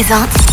présente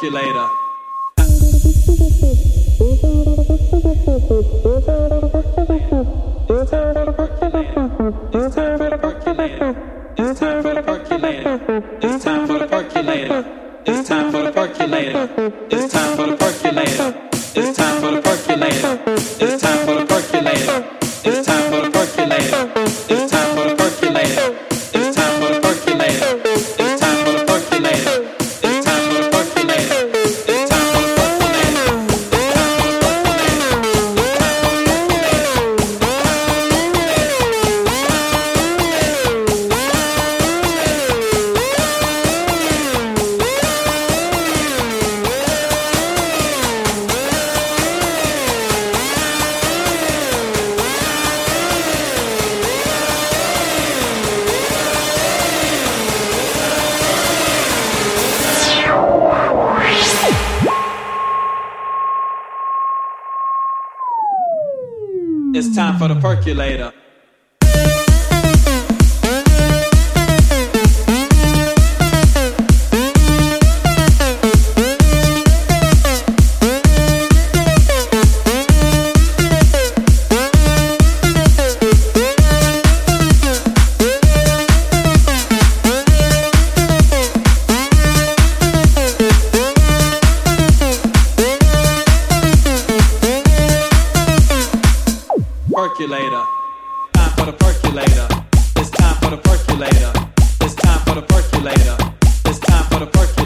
Percolator.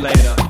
later.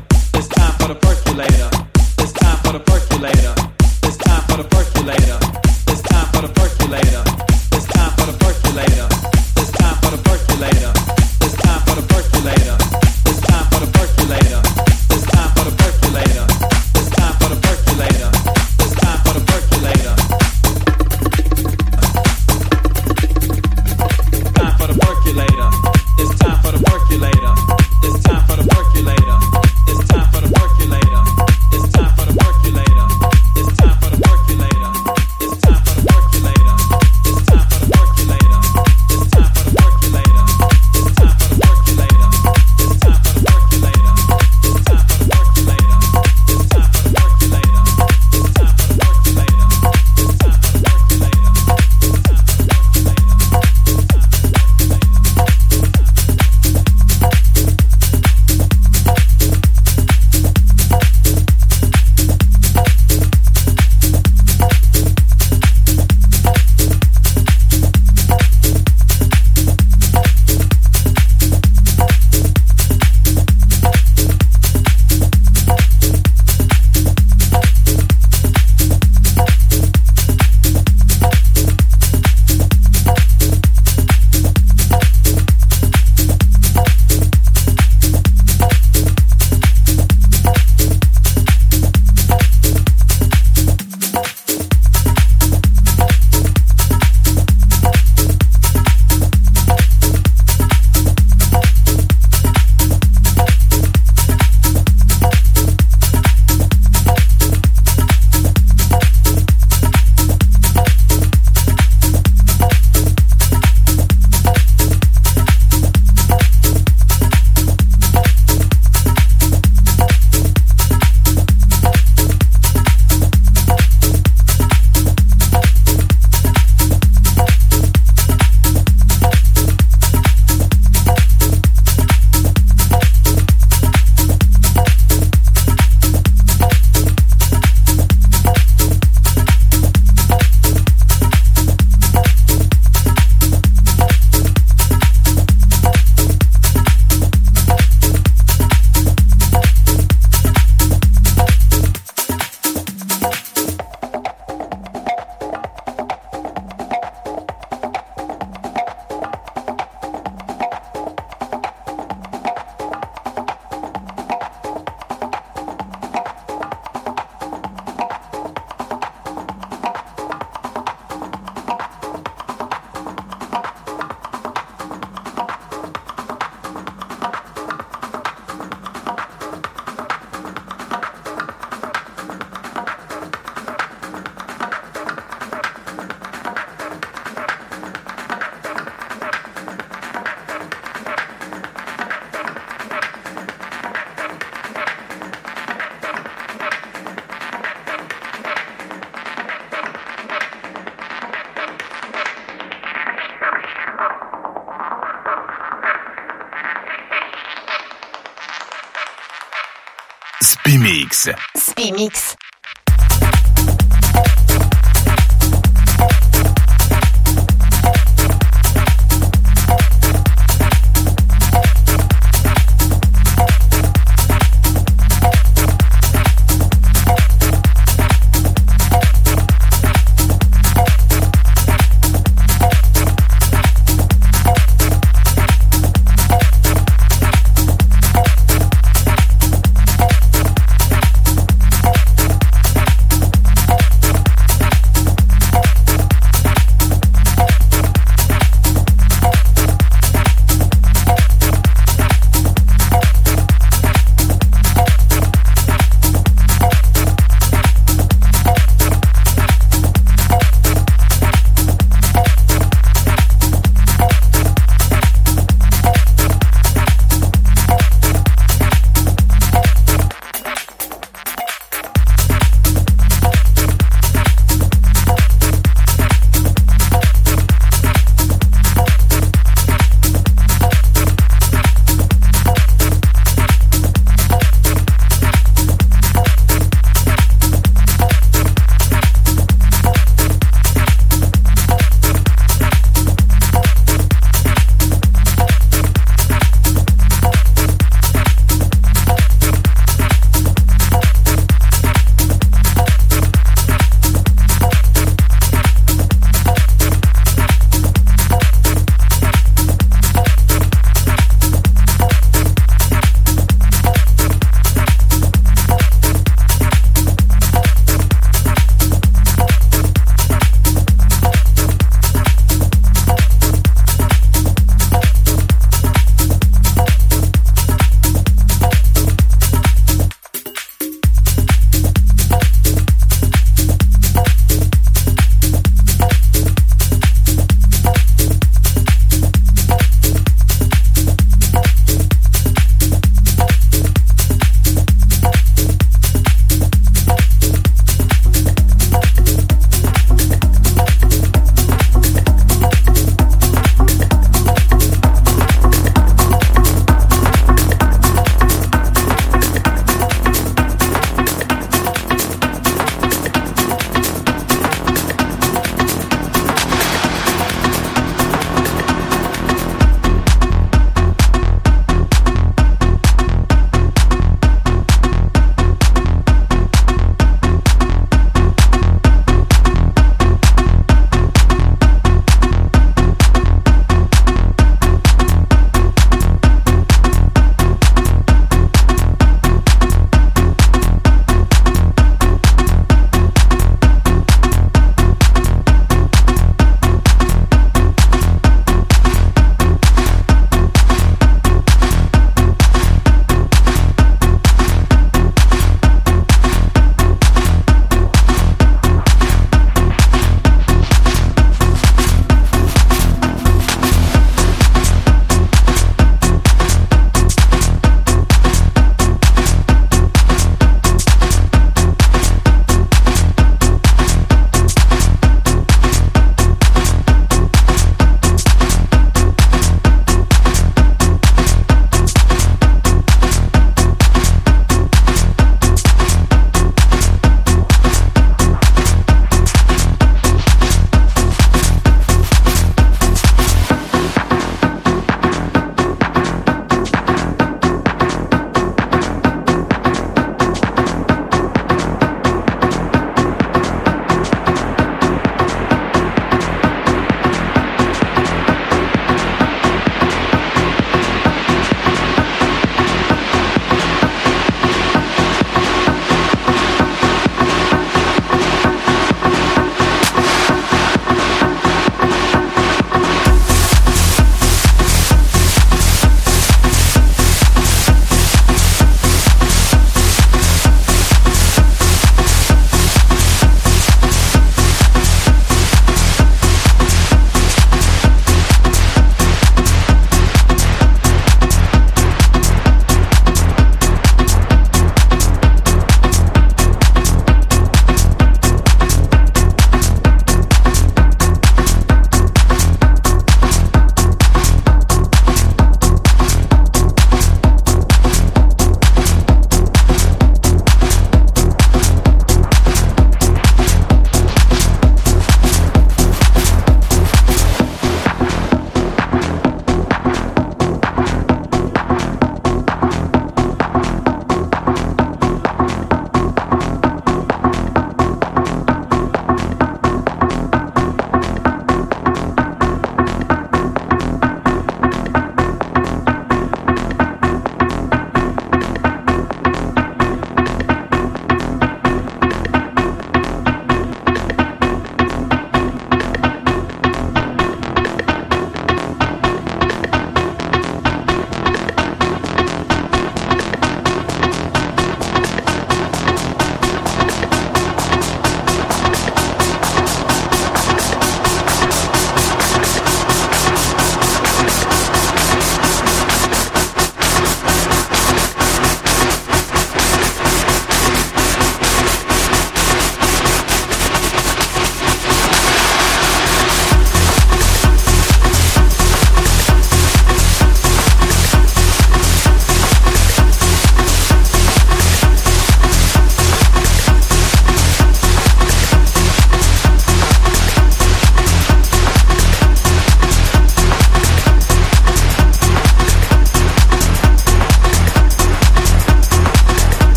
Spimix.